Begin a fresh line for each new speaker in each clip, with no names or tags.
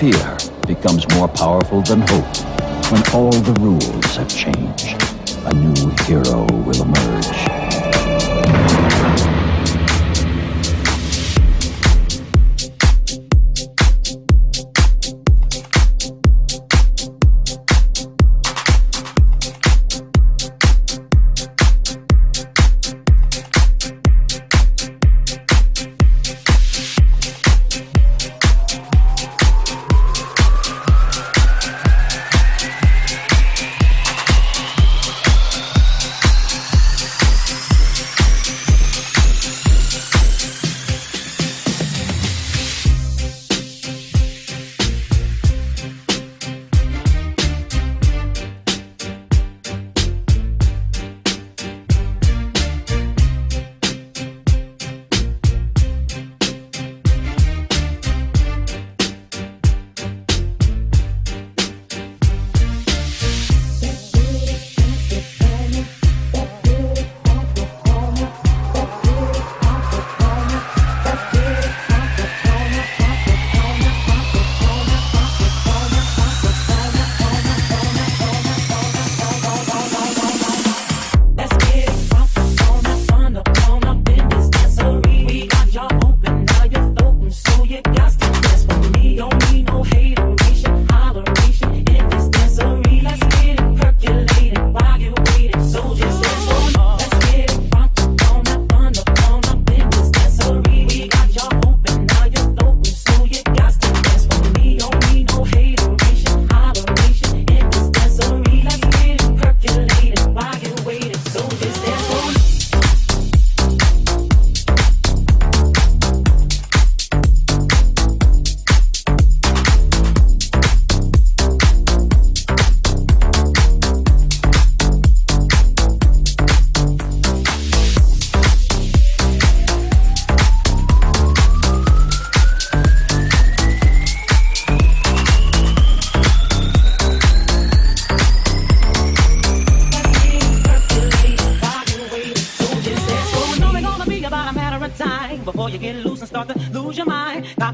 fear becomes more powerful than hope. When all the rules have changed, a new hero will emerge.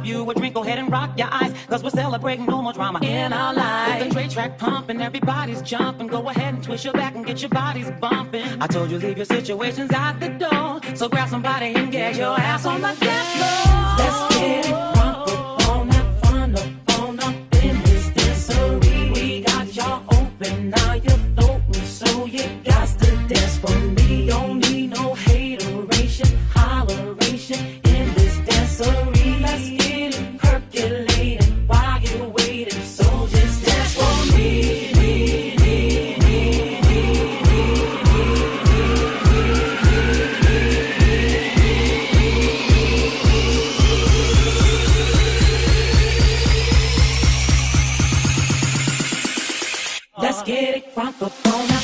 you a drink, go ahead and rock your eyes. Cause we're celebrating no more drama in our lives. With the trade track pumping, everybody's jumping. Go ahead and twist your back and get your bodies bumping. I told you, leave your situations out the door. So grab somebody and get your ass on the dance floor. Let's get it. Open up. rock the phone.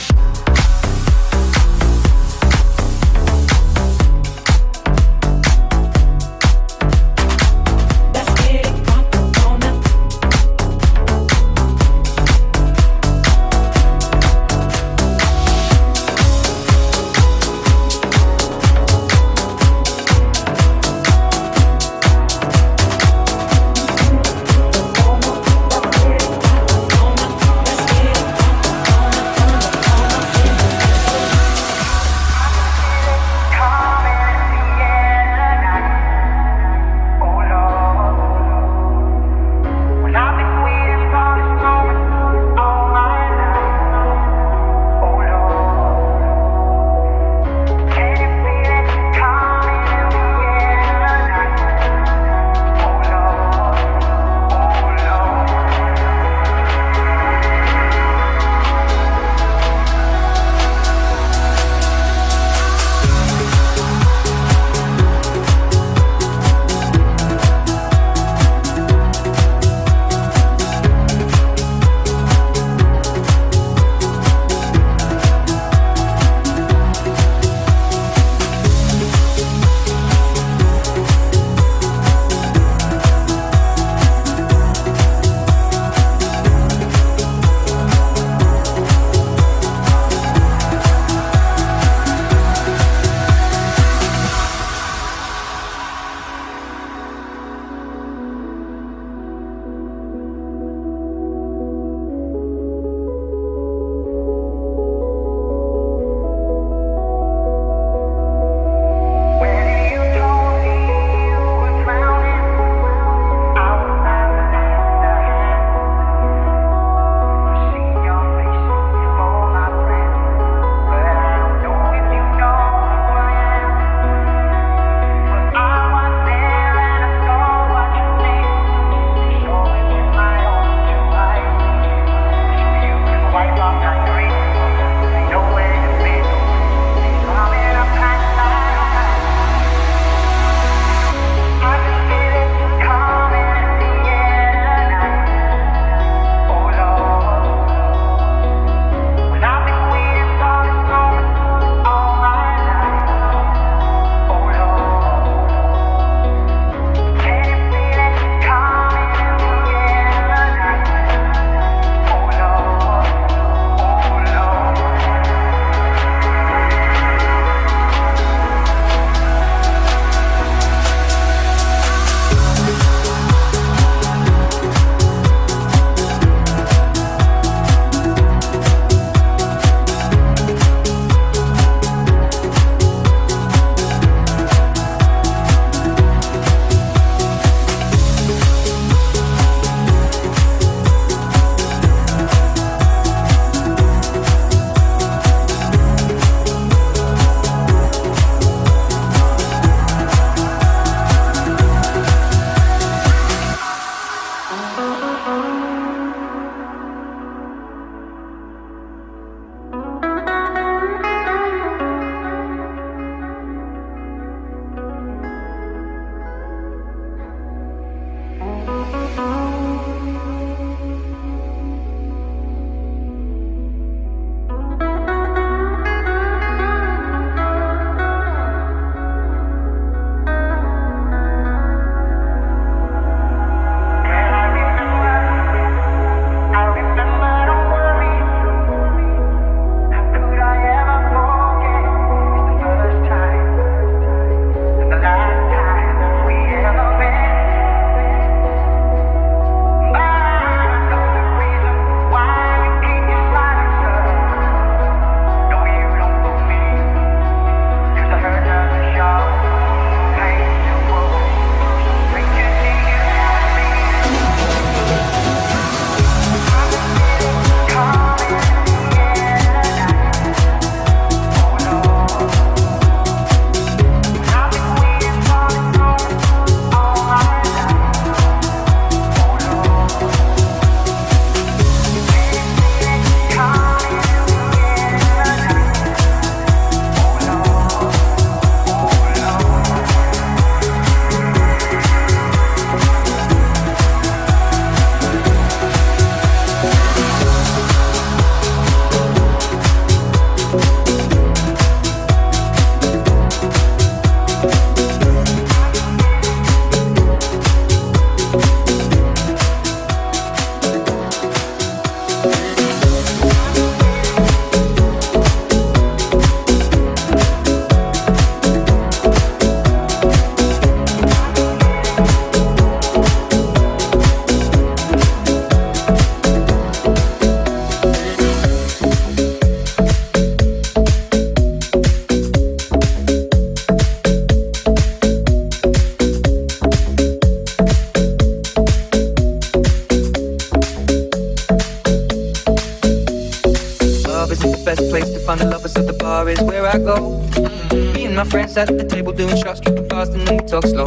Friends at the table doing shots, tripping fast and then we talk slow.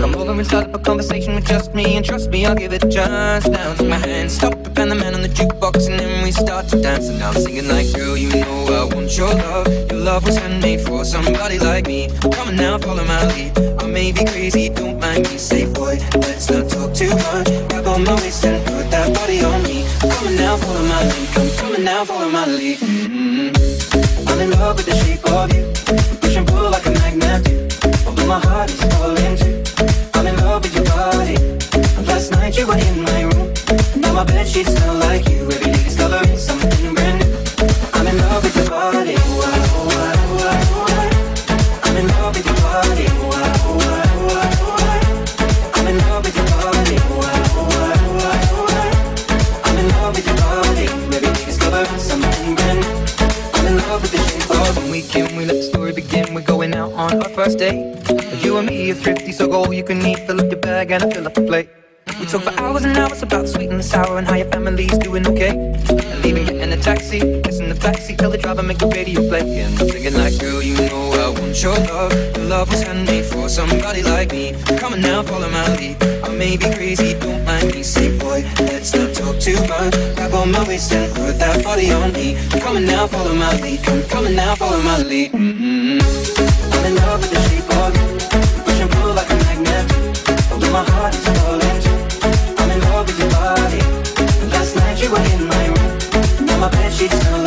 Come over and start up a conversation with just me, and trust me, I'll give it a chance. Now take my hand, stop it, and the man on the jukebox, and then we start to dance. And now I'm singing like, girl, you know I want your love. Your love was handmade for somebody like me. Come on now, follow my lead. I may be crazy, don't mind me. Say, boy, let's not talk too much. Grab on my waist and put that body on me. Come on now, follow my lead. Come, come on now, follow my lead. Mm-hmm. I'm in love with the shape first date. You and me are thrifty, so go all you can eat. Fill up your bag and fill up the plate. About the sweet and the sour and how your family's doing okay. And leaving in a taxi, kissing the backseat, tell the driver make the radio play. And I'm thinking like, girl, you know I want your love. Your love was handmade for somebody like me. Come on now, follow my lead. I may be crazy, don't mind me. Say, boy, let's not talk too much. Grab on my waist and put that body on me. Come on now, follow my lead. On now, follow my lead. Mm-hmm. I'm in love with the shape of you. Push and pull like a magnet. Although my heart is Now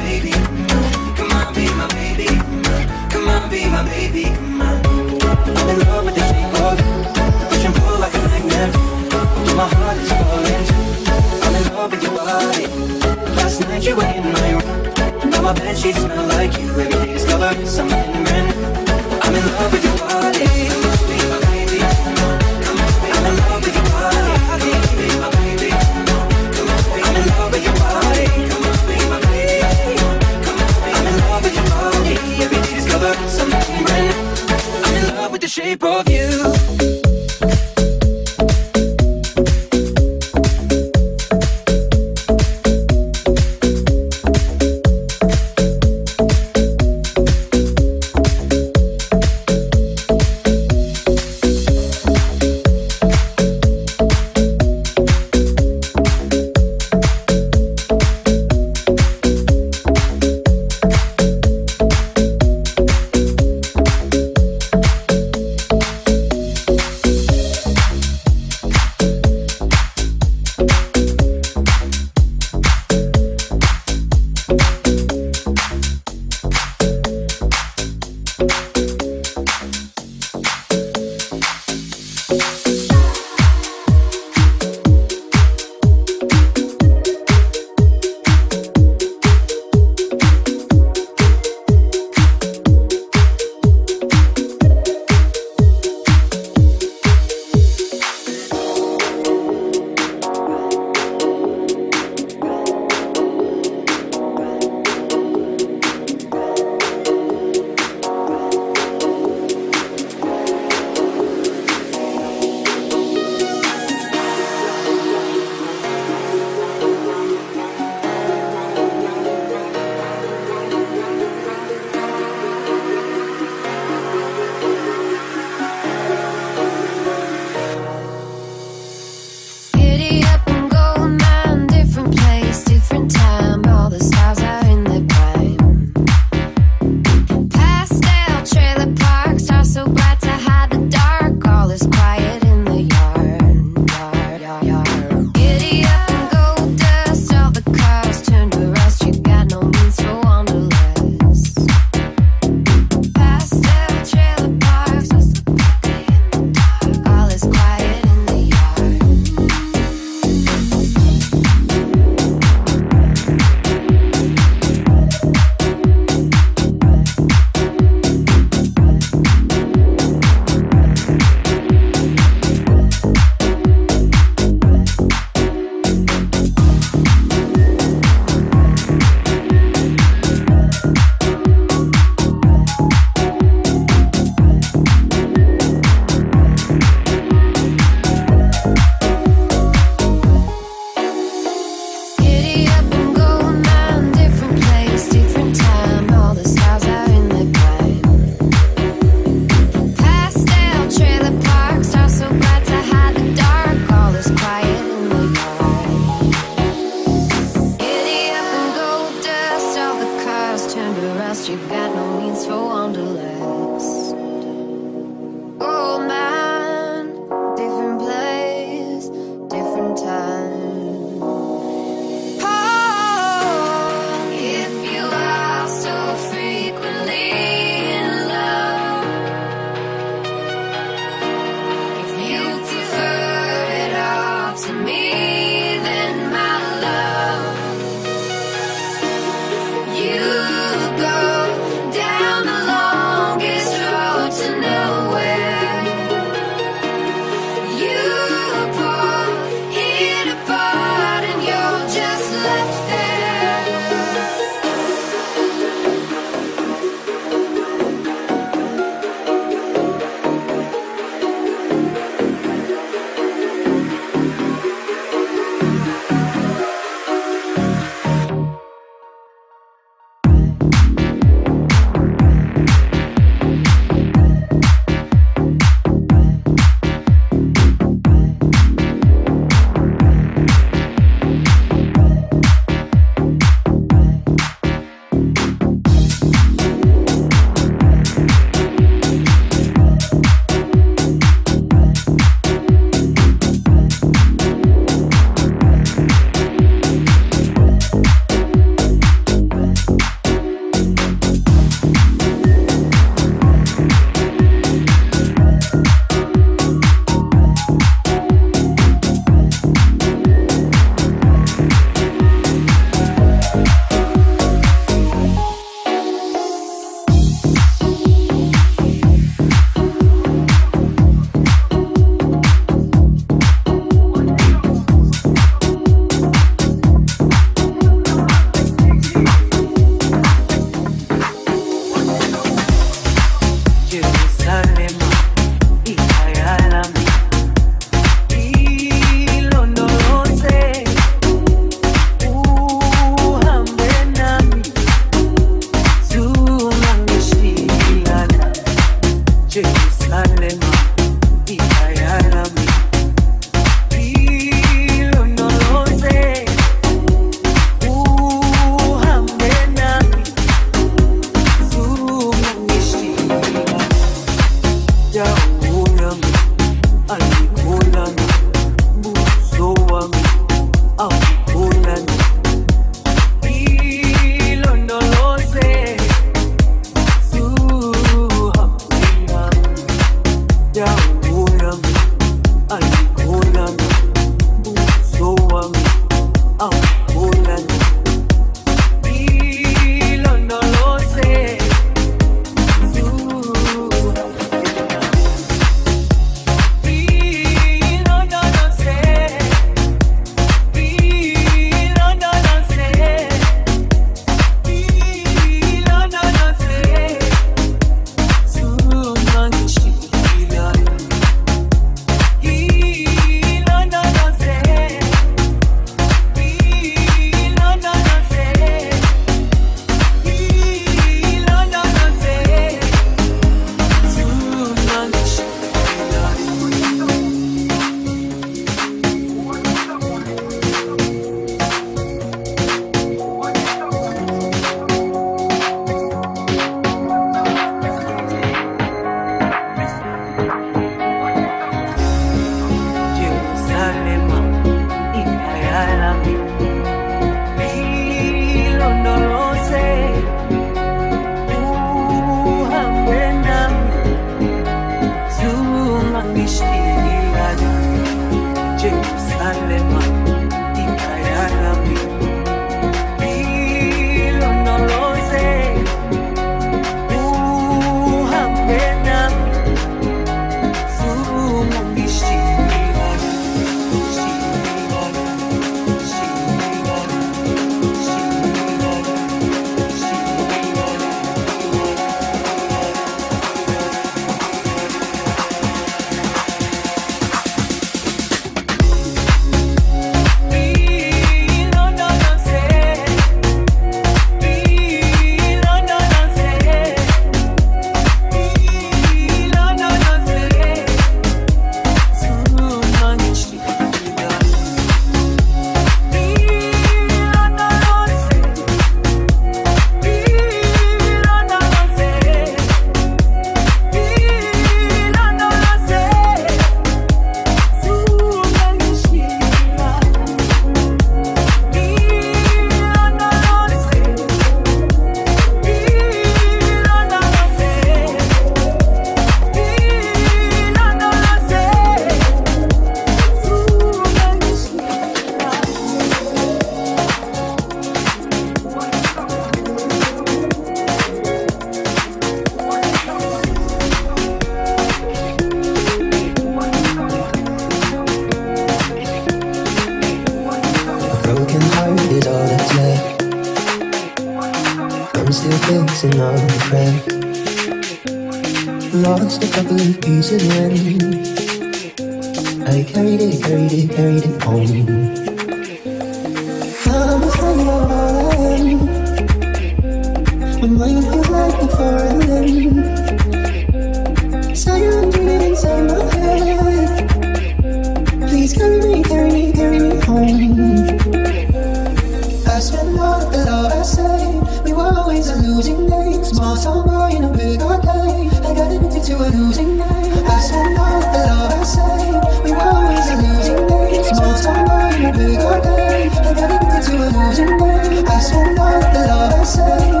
losing night. Small town boy in a big game. I got addicted to a losing night. I spend all the love I say. We were always a losing game. Small town boy in a big game. I got addicted to a losing night. I spend all the love I say.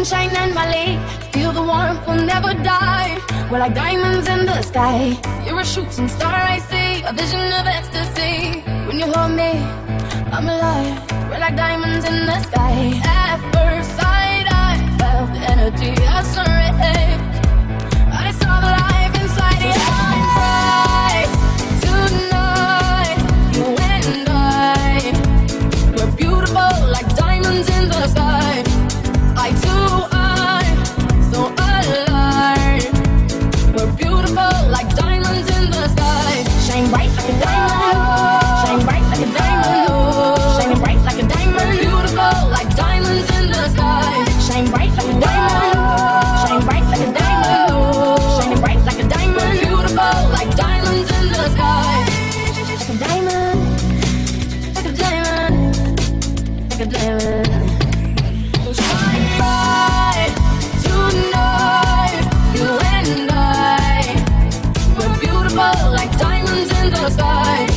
moonshine and my light, Feel the warmth, will never die. We're like diamonds in the sky. You're a shooting star, I see. A vision of ecstasy. When you hold me, I'm alive. We're like diamonds in the sky. At first sight, I felt the energy I surrender. in the sky.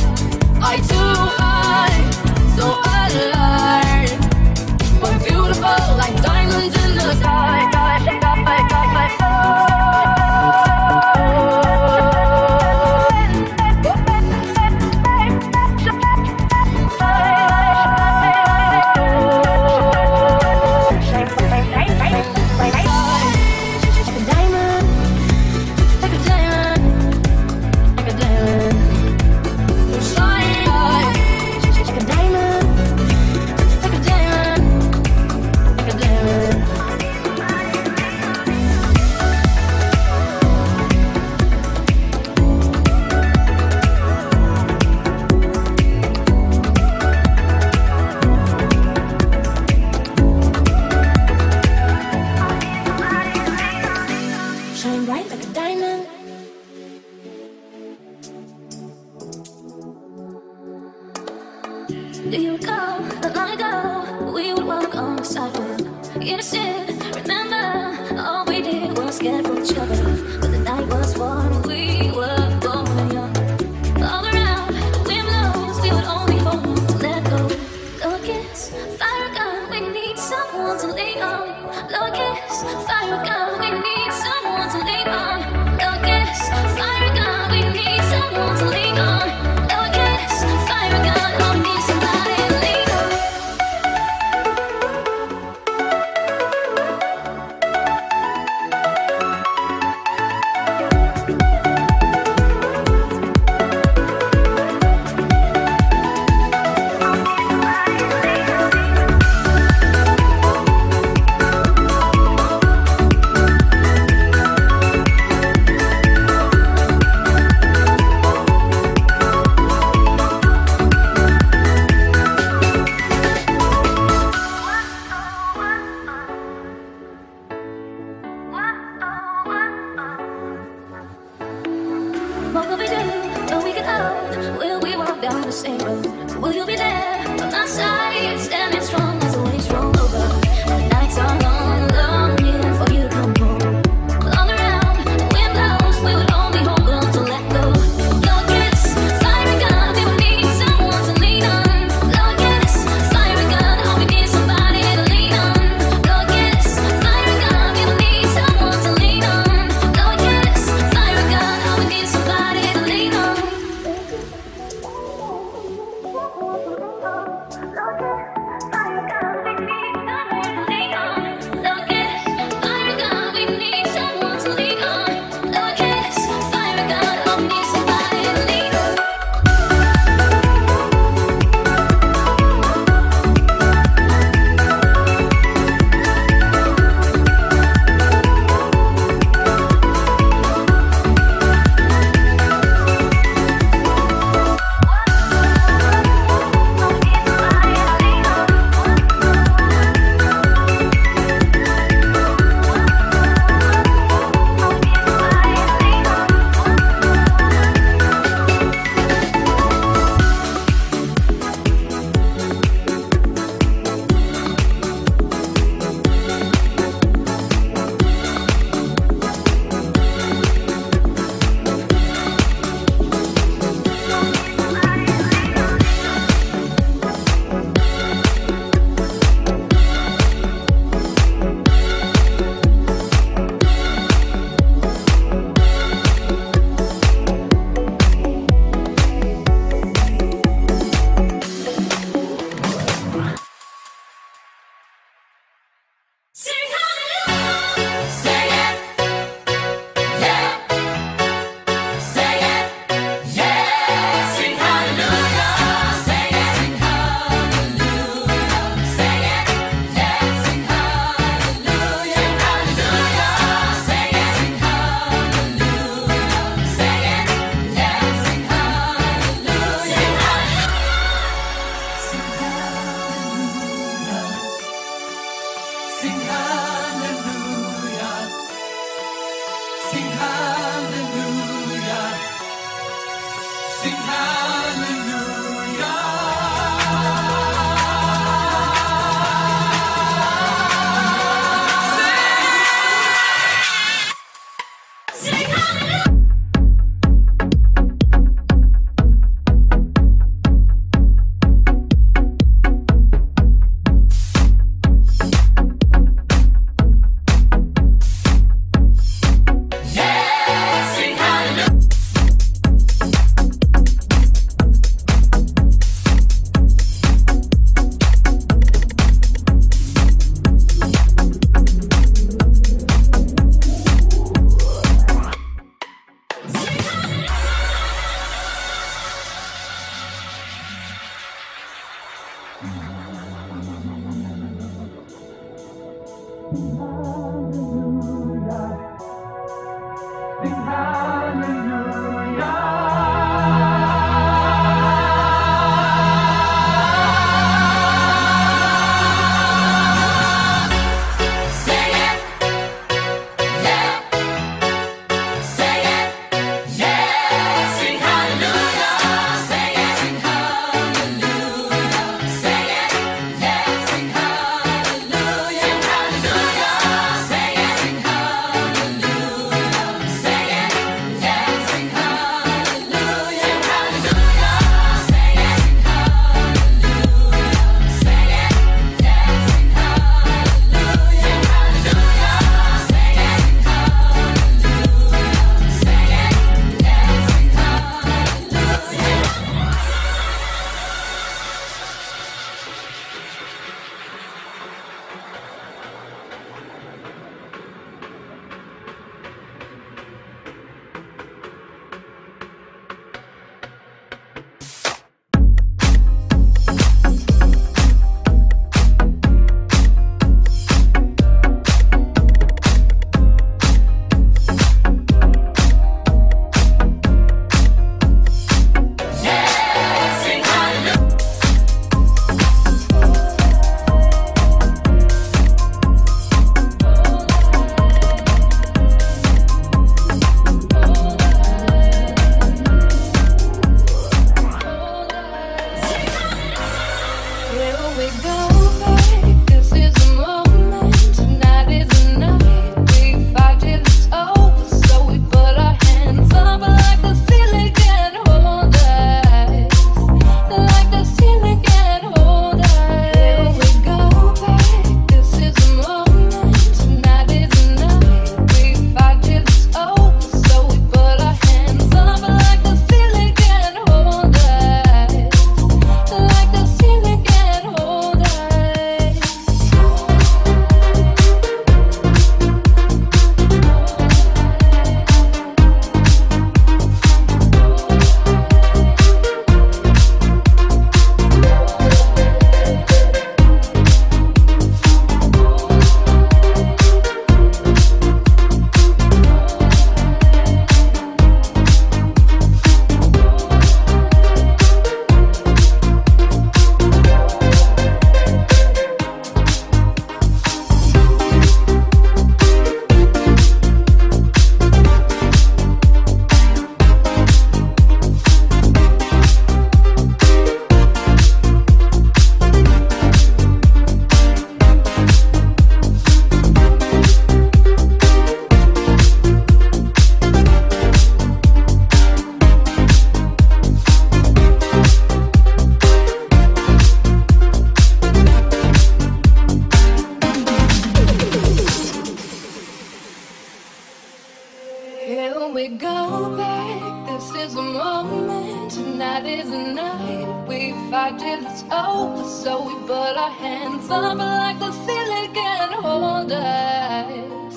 right till it's over. Oh, so we put our hands up like the ceiling can hold us.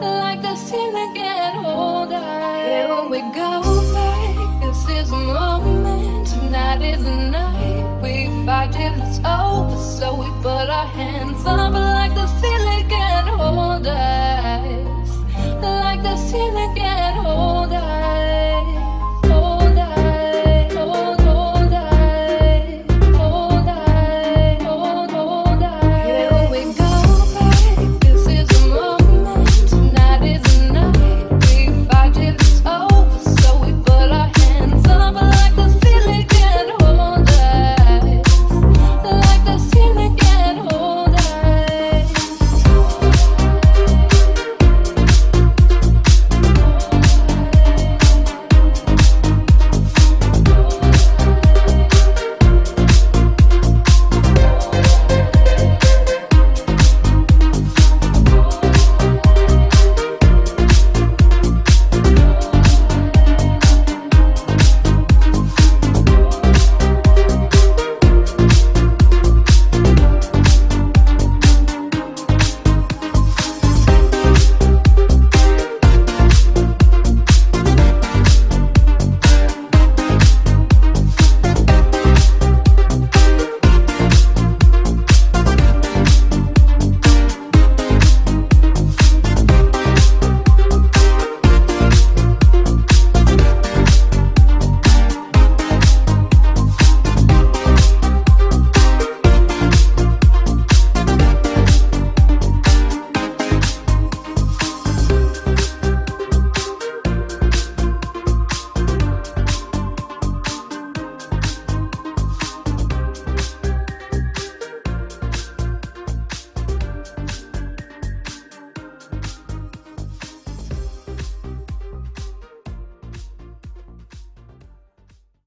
Like the ceiling can hold us. Here we go back. This is a moment. Tonight is the night. We fight till it's over. So we put our hands up like the ceiling can hold us. Like the ceiling can